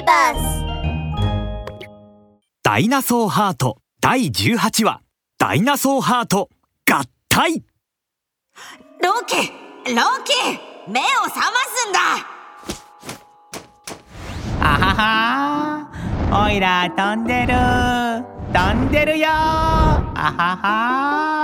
ビバスダイナソーハート第18話。ダイナソーハート合体。ロキロキ目を覚ますんだ。あはは。おいら飛んでる。飛んでるよ。あはは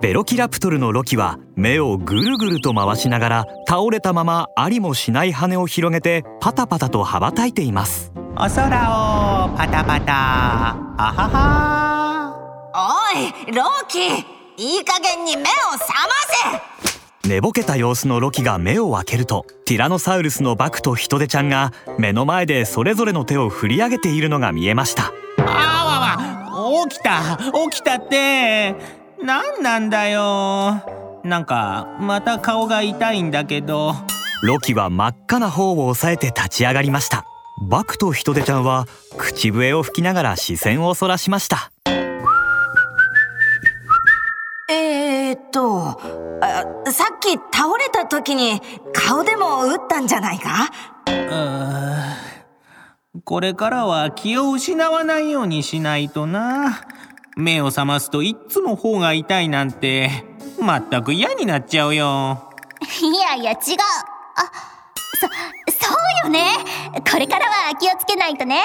ベロキラプトルのロキは目をぐるぐると回しながら倒れたままありもしない羽を広げてパタパタと羽ばたいています。お空をパタパタあははおいロキいい加減に目を覚ませ。寝ぼけた様子のロキが目を開けるとティラノサウルスのバクとヒトデちゃんが目の前でそれぞれの手を振り上げているのが見えました。あわわ起きた起きたって何なんだよ。なんかまた顔が痛いんだけど。ロキは真っ赤な方を押さえて立ち上がりました。バクとヒトデちゃんは口笛を吹きながら視線をそらしました。えー、っとあさっき倒れた時に顔でも打ったんじゃないか？うーこれからは気を失わないようにしないとな目を覚ますといっつも方が痛いなんて全く嫌になっちゃうよ。いやいや違う。あそそうよね。これからは気をつけないとね。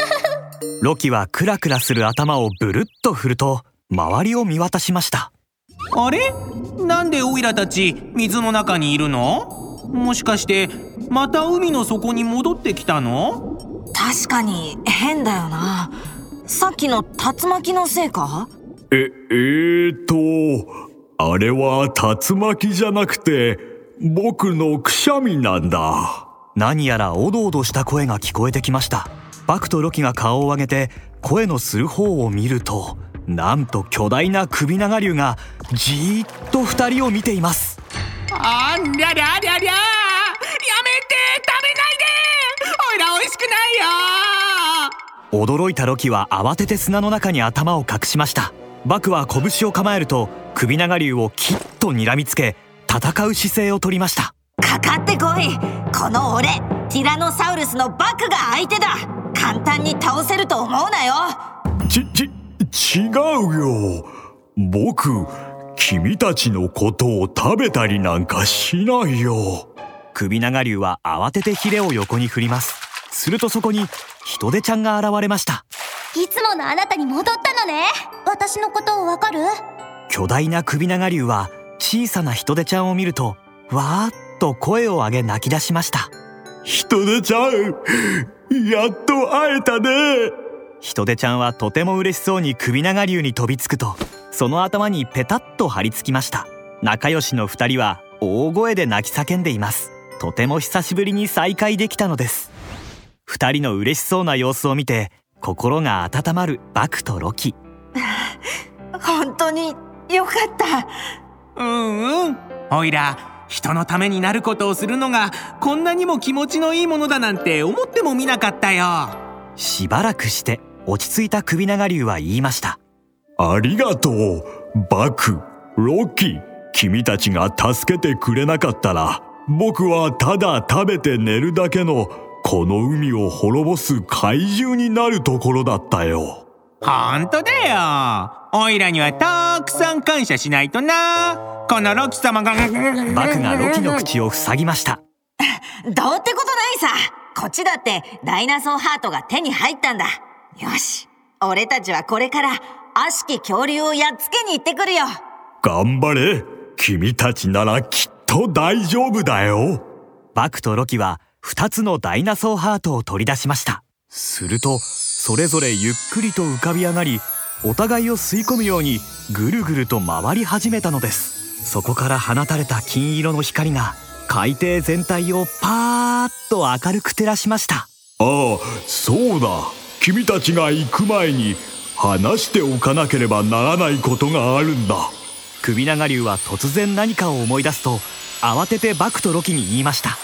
ロキはクラクラする頭をブルッと振ると周りを見渡しました。あれ？なんでオイラたち水の中にいるの？もしかしてまた海の底に戻ってきたの？確かに変だよなさっきの竜巻のせいか？え、えーと、あれは竜巻じゃなくて、僕のくしゃみなんだ。何やらおどおどした声が聞こえてきました。バクとロキが顔を上げて声のする方を見るとなんと巨大な首長竜がじーっと二人を見ています。ありゃりゃりゃりゃやめて食べないでオイラ美味しくないよ驚いたロキは慌てて砂の中に頭を隠しました。バクは拳を構えると首長竜をきっと睨みつけ戦う姿勢をとりました。かかってこい。この俺ティラノサウルスのバクが相手だ。簡単に倒せると思うなよ。ち、ち、違うよ。僕、君たちのことを食べたりなんかしないよ。首長竜は慌ててヒレを横に振ります。するとそこにヒトデちゃんが現れました。いつものあなたに戻ったのね。私のことわかる？巨大な首長竜は小さなヒトデちゃんを見るとわーっと声を上げ泣き出しました。ヒトデちゃん、やっと会えたね。ヒトデちゃんはとても嬉しそうに首長竜に飛びつくとその頭にペタッと張り付きました。仲良しの二人は大声で泣き叫んでいます。とても久しぶりに再会できたのです二人の嬉しそうな様子を見て心が温まるバクとロキ。本当によかった。うんうん。おいら人のためになることをするのがこんなにも気持ちのいいものだなんて思ってもみなかったよ。しばらくして落ち着いた首長竜は言いました。ありがとう、バク、ロキ。君たちが助けてくれなかったら、僕はただ食べて寝るだけのこの海を滅ぼす怪獣になるところだったよ。ほんとだよ。おいらにはたくさん感謝しないとな。このロキ様が。バクがロキの口を塞ぎました。どうってことないさ。こっちだってダイナソーハートが手に入ったんだ。よし。俺たちはこれから悪しき恐竜をやっつけに行ってくるよ。頑張れ。君たちならきっと大丈夫だよ。バクとロキは2つのダイナソーハートを取り出しました。するとそれぞれゆっくりと浮かび上がりお互いを吸い込むようにぐるぐると回り始めたのです。そこから放たれた金色の光が海底全体をパーッと明るく照らしました。ああそうだ。君たちが行く前に話しておかなければならないことがあるんだ。首長竜は突然何かを思い出すと慌ててバクとロキに言いました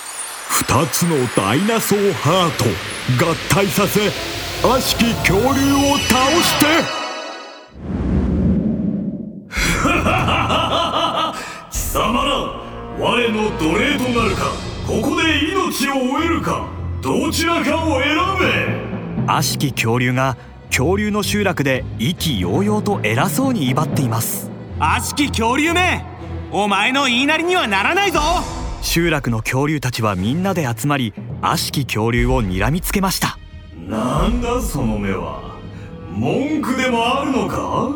二つのダイナソーハート合体させ悪しき恐竜を倒して。貴様ら我の奴隷となるかここで命を終えるかどちらかを選べ。悪しき恐竜が恐竜の集落で意気揚々と偉そうに威張っています。悪しき恐竜めお前の言いなりにはならないぞ集落の恐竜たちはみんなで集まり悪しき恐竜を睨みつけました。なんだその目は。文句でもあるのか？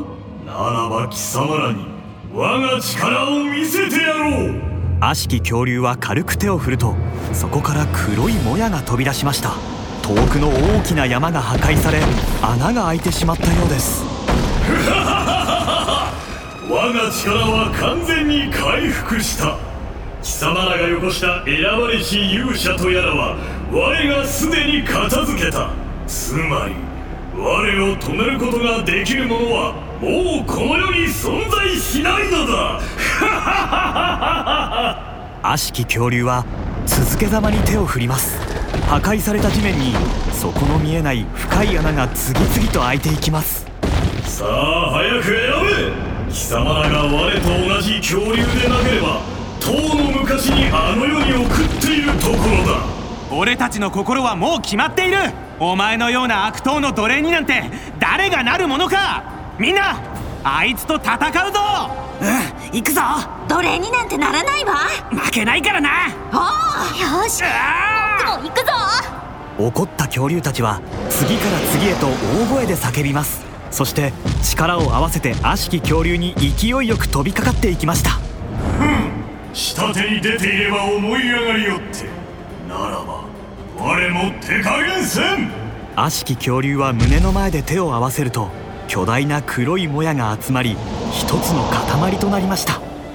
ならば貴様らに我が力を見せてやろう。悪しき恐竜は軽く手を振るとそこから黒いもやが飛び出しました。遠くの大きな山が破壊され穴が開いてしまったようです。我が力は完全に回復した貴様らがよこした選ばれし勇者とやらは我がすでに片付けた。つまり我を止めることができる者はもうこの世に存在しないのだ。悪しき恐竜は続けざまに手を振ります。破壊された地面に底の見えない深い穴が次々と開いていきます。さあ早く選べ。貴様らが我と同じ恐竜でなければとうの昔にあの世に送っているところだ。俺たちの心はもう決まっている。お前のような悪党の奴隷になんて誰がなるものか。みんなあいつと戦うぞ。うん行くぞ。奴隷になんてならないわ。負けないからな。およし。あもう行くぞ。怒った恐竜たちは次から次へと大声で叫びます。そして力を合わせて悪しき恐竜に勢いよく飛びかかっていきました下手に出ていれば思い上がりよって。ならば我も手加減せん。悪しき恐竜は胸の前で手を合わせると巨大な黒いもやが集まり一つの塊となりました。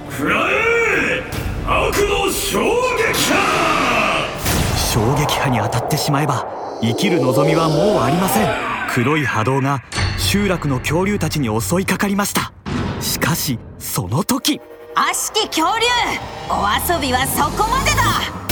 食らえ！悪の衝撃波！衝撃波に当たってしまえば生きる望みはもうありません。黒い波動が集落の恐竜たちに襲いかかりました。しかしその時悪しき恐竜。お遊びはそこまでだ。